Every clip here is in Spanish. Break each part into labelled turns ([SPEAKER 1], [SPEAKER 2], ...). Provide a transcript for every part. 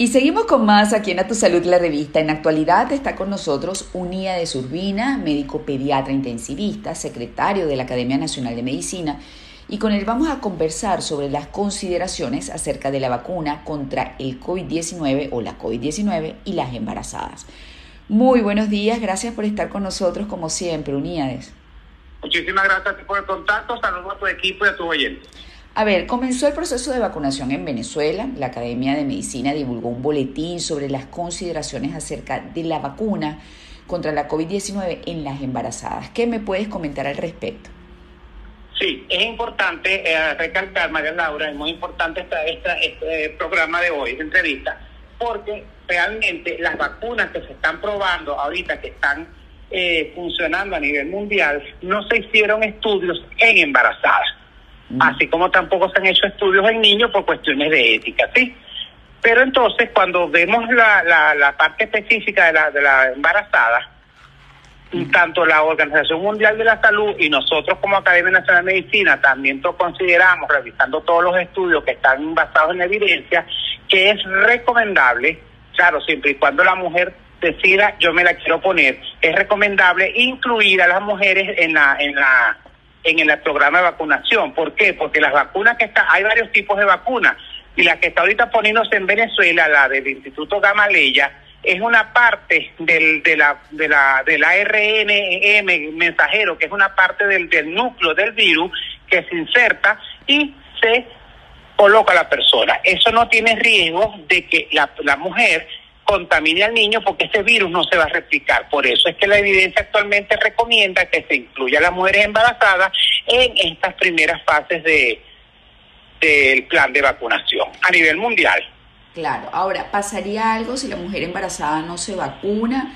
[SPEAKER 1] Y seguimos con más aquí en A Tu Salud, la revista. En actualidad está con nosotros Unía de Surbina, médico pediatra intensivista, secretario de la Academia Nacional de Medicina, y con él vamos a conversar sobre las consideraciones acerca de la vacuna contra el COVID-19 o la COVID-19 y las embarazadas. Muy buenos días, gracias por estar con nosotros como siempre, Uníades.
[SPEAKER 2] Muchísimas gracias por el contacto, saludos a tu equipo y a tu oyentes.
[SPEAKER 1] A ver, comenzó el proceso de vacunación en Venezuela. La Academia de Medicina divulgó un boletín sobre las consideraciones acerca de la vacuna contra la COVID-19 en las embarazadas. ¿Qué me puedes comentar al respecto?
[SPEAKER 2] Sí, es importante eh, recalcar, María Laura, es muy importante esta, este programa de hoy, esta entrevista, porque realmente las vacunas que se están probando ahorita, que están eh, funcionando a nivel mundial, no se hicieron estudios en embarazadas así como tampoco se han hecho estudios en niños por cuestiones de ética, ¿sí? Pero entonces, cuando vemos la, la, parte específica de la, de la embarazada, tanto la Organización Mundial de la Salud y nosotros como Academia Nacional de Medicina también consideramos, revisando todos los estudios que están basados en evidencia, que es recomendable, claro, siempre y cuando la mujer decida, yo me la quiero poner, es recomendable incluir a las mujeres en la, en la en el programa de vacunación. ¿Por qué? Porque las vacunas que están, hay varios tipos de vacunas, y la que está ahorita poniéndose en Venezuela, la del Instituto Gamaleya, es una parte del, de la, de la, del ARNM mensajero, que es una parte del, del núcleo del virus que se inserta y se coloca a la persona. Eso no tiene riesgo de que la, la mujer contamine al niño porque ese virus no se va a replicar. Por eso es que la evidencia actualmente recomienda que se incluya a las mujeres embarazadas en estas primeras fases de del plan de vacunación a nivel mundial.
[SPEAKER 1] Claro, ahora, ¿pasaría algo si la mujer embarazada no se vacuna?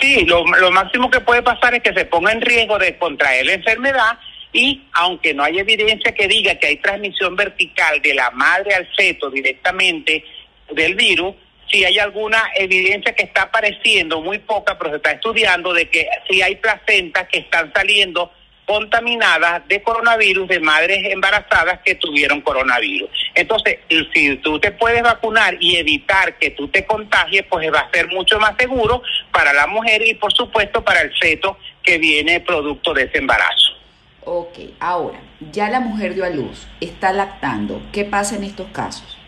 [SPEAKER 2] Sí, lo, lo máximo que puede pasar es que se ponga en riesgo de contraer la enfermedad y aunque no hay evidencia que diga que hay transmisión vertical de la madre al feto directamente, del virus, si hay alguna evidencia que está apareciendo, muy poca, pero se está estudiando, de que si hay placentas que están saliendo contaminadas de coronavirus de madres embarazadas que tuvieron coronavirus. Entonces, si tú te puedes vacunar y evitar que tú te contagies, pues va a ser mucho más seguro para la mujer y por supuesto para el feto que viene producto de ese embarazo.
[SPEAKER 1] Ok, ahora, ya la mujer dio a luz, está lactando, ¿qué pasa en estos casos?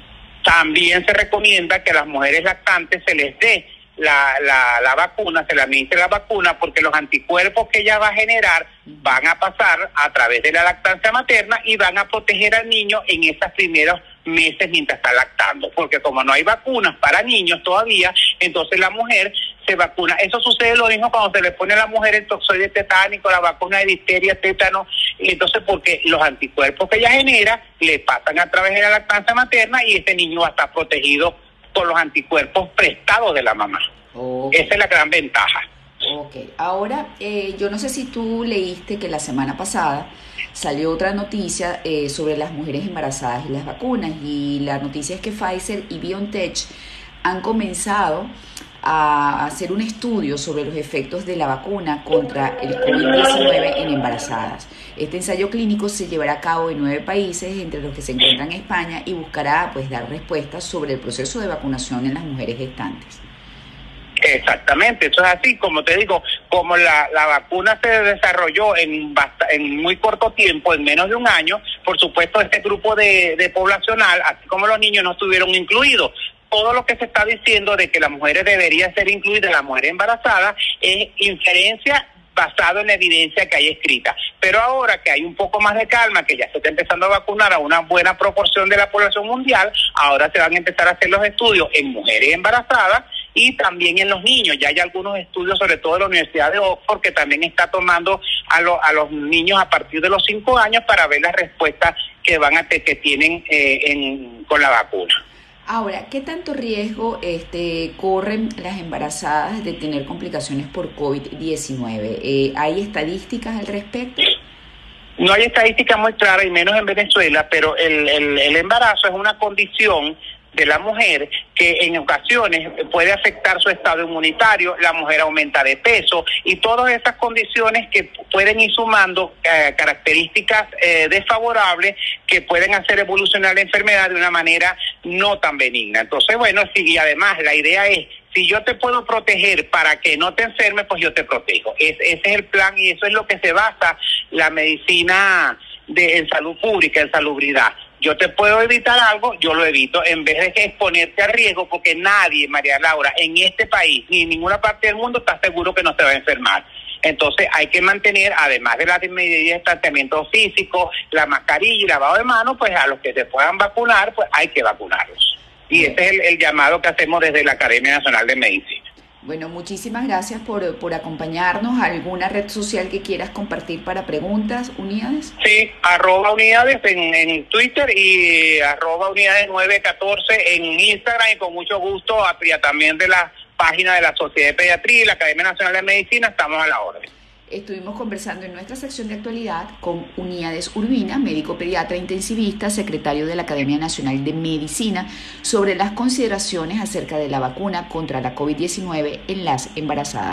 [SPEAKER 2] También se recomienda que a las mujeres lactantes se les dé la, la, la, vacuna, se le administre la vacuna, porque los anticuerpos que ella va a generar van a pasar a través de la lactancia materna y van a proteger al niño en esos primeros meses mientras está lactando. Porque como no hay vacunas para niños todavía, entonces la mujer se vacuna. Eso sucede lo mismo cuando se le pone a la mujer el toxoide tetánico, la vacuna de difteria, tétano, entonces porque los anticuerpos que ella genera le pasan a través de la lactancia materna y ese niño va a estar protegido por los anticuerpos prestados de la mamá. Esa es la gran ventaja.
[SPEAKER 1] Ok, ahora eh, yo no sé si tú leíste que la semana pasada salió otra noticia eh, sobre las mujeres embarazadas y las vacunas y la noticia es que Pfizer y BioNTech han comenzado a hacer un estudio sobre los efectos de la vacuna contra el COVID-19 en embarazadas. Este ensayo clínico se llevará a cabo en nueve países, entre los que se encuentran España, y buscará pues dar respuestas sobre el proceso de vacunación en las mujeres gestantes.
[SPEAKER 2] Exactamente, eso es así, como te digo, como la, la vacuna se desarrolló en, en muy corto tiempo, en menos de un año, por supuesto este grupo de, de poblacional, así como los niños no estuvieron incluidos, todo lo que se está diciendo de que las mujeres deberían ser incluidas, las mujeres embarazadas, es inferencia basado en la evidencia que hay escrita. Pero ahora que hay un poco más de calma, que ya se está empezando a vacunar a una buena proporción de la población mundial, ahora se van a empezar a hacer los estudios en mujeres embarazadas y también en los niños. Ya hay algunos estudios, sobre todo de la Universidad de Oxford, que también está tomando a, a los niños a partir de los cinco años para ver las respuestas que van a que tienen eh, con la vacuna.
[SPEAKER 1] Ahora, ¿qué tanto riesgo este, corren las embarazadas de tener complicaciones por COVID-19? Eh, ¿Hay estadísticas al respecto?
[SPEAKER 2] No hay estadísticas muy claras, y menos en Venezuela, pero el, el, el embarazo es una condición de la mujer que en ocasiones puede afectar su estado inmunitario, la mujer aumenta de peso y todas esas condiciones que pueden ir sumando eh, características eh, desfavorables que pueden hacer evolucionar la enfermedad de una manera no tan benigna. Entonces, bueno, sí, y además la idea es si yo te puedo proteger para que no te enfermes, pues yo te protejo. ese es el plan y eso es lo que se basa la medicina de, en salud pública, en salubridad. Yo te puedo evitar algo, yo lo evito, en vez de que exponerte a riesgo, porque nadie, María Laura, en este país ni en ninguna parte del mundo está seguro que no se va a enfermar. Entonces hay que mantener, además de las medidas de tratamiento físico, la mascarilla y lavado de manos, pues a los que se puedan vacunar, pues hay que vacunarlos. Y ese es el, llamado que hacemos desde la Academia Nacional de Medicina.
[SPEAKER 1] Bueno, muchísimas gracias por, por acompañarnos. ¿Alguna red social que quieras compartir para preguntas, Unidades?
[SPEAKER 2] Sí, arroba Unidades en, en Twitter y arroba Unidades 914 en Instagram y con mucho gusto también de la página de la Sociedad de Pediatría y la Academia Nacional de Medicina estamos a la orden
[SPEAKER 1] estuvimos conversando en nuestra sección de actualidad con Unidades Urbina, médico pediatra intensivista, secretario de la Academia Nacional de Medicina, sobre las consideraciones acerca de la vacuna contra la COVID-19 en las embarazadas.